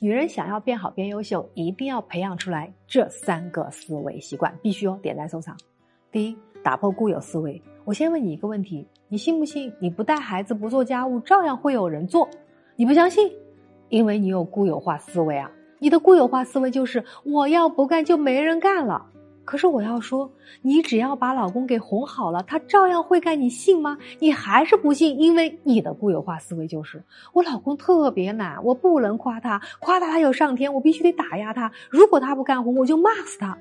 女人想要变好变优秀，一定要培养出来这三个思维习惯，必须哦，点赞收藏。第一，打破固有思维。我先问你一个问题：你信不信你不带孩子不做家务，照样会有人做？你不相信，因为你有固有化思维啊！你的固有化思维就是我要不干就没人干了。可是我要说，你只要把老公给哄好了，他照样会干，你信吗？你还是不信，因为你的固有化思维就是我老公特别懒，我不能夸他，夸他他有上天，我必须得打压他。如果他不干活，我就骂死他。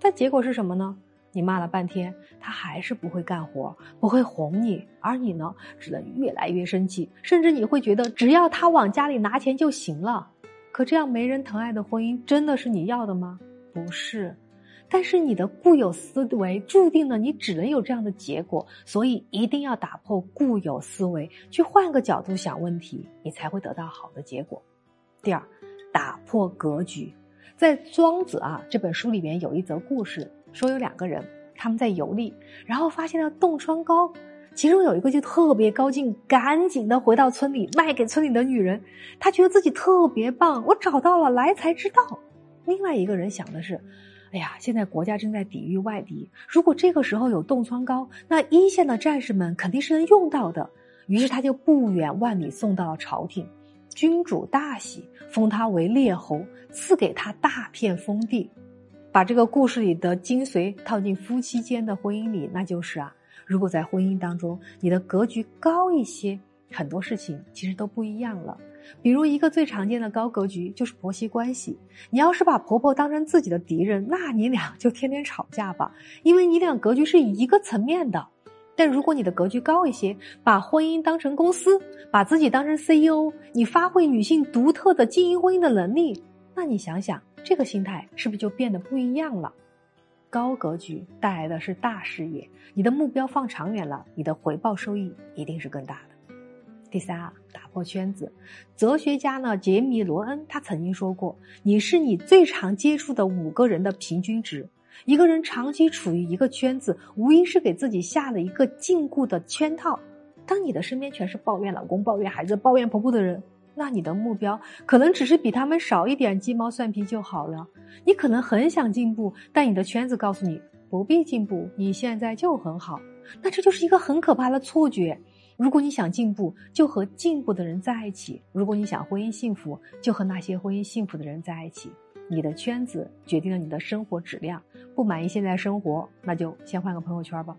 但结果是什么呢？你骂了半天，他还是不会干活，不会哄你，而你呢，只能越来越生气，甚至你会觉得只要他往家里拿钱就行了。可这样没人疼爱的婚姻，真的是你要的吗？不是。但是你的固有思维注定了你只能有这样的结果，所以一定要打破固有思维，去换个角度想问题，你才会得到好的结果。第二，打破格局。在《庄子》啊这本书里面有一则故事，说有两个人他们在游历，然后发现了冻疮膏，其中有一个就特别高兴，赶紧的回到村里卖给村里的女人，他觉得自己特别棒，我找到了来财之道。另外一个人想的是。哎呀，现在国家正在抵御外敌，如果这个时候有冻疮膏，那一线的战士们肯定是能用到的。于是他就不远万里送到了朝廷，君主大喜，封他为列侯，赐给他大片封地。把这个故事里的精髓套进夫妻间的婚姻里，那就是啊，如果在婚姻当中你的格局高一些，很多事情其实都不一样了。比如一个最常见的高格局就是婆媳关系。你要是把婆婆当成自己的敌人，那你俩就天天吵架吧，因为你俩格局是一个层面的。但如果你的格局高一些，把婚姻当成公司，把自己当成 CEO，你发挥女性独特的经营婚姻的能力，那你想想，这个心态是不是就变得不一样了？高格局带来的是大事业，你的目标放长远了，你的回报收益一定是更大的。第三啊，打破圈子。哲学家呢，杰米·罗恩他曾经说过：“你是你最常接触的五个人的平均值。一个人长期处于一个圈子，无疑是给自己下了一个禁锢的圈套。当你的身边全是抱怨老公、抱怨孩子、抱怨婆婆的人，那你的目标可能只是比他们少一点鸡毛蒜皮就好了。你可能很想进步，但你的圈子告诉你不必进步，你现在就很好。那这就是一个很可怕的错觉。”如果你想进步，就和进步的人在一起；如果你想婚姻幸福，就和那些婚姻幸福的人在一起。你的圈子决定了你的生活质量。不满意现在生活，那就先换个朋友圈吧。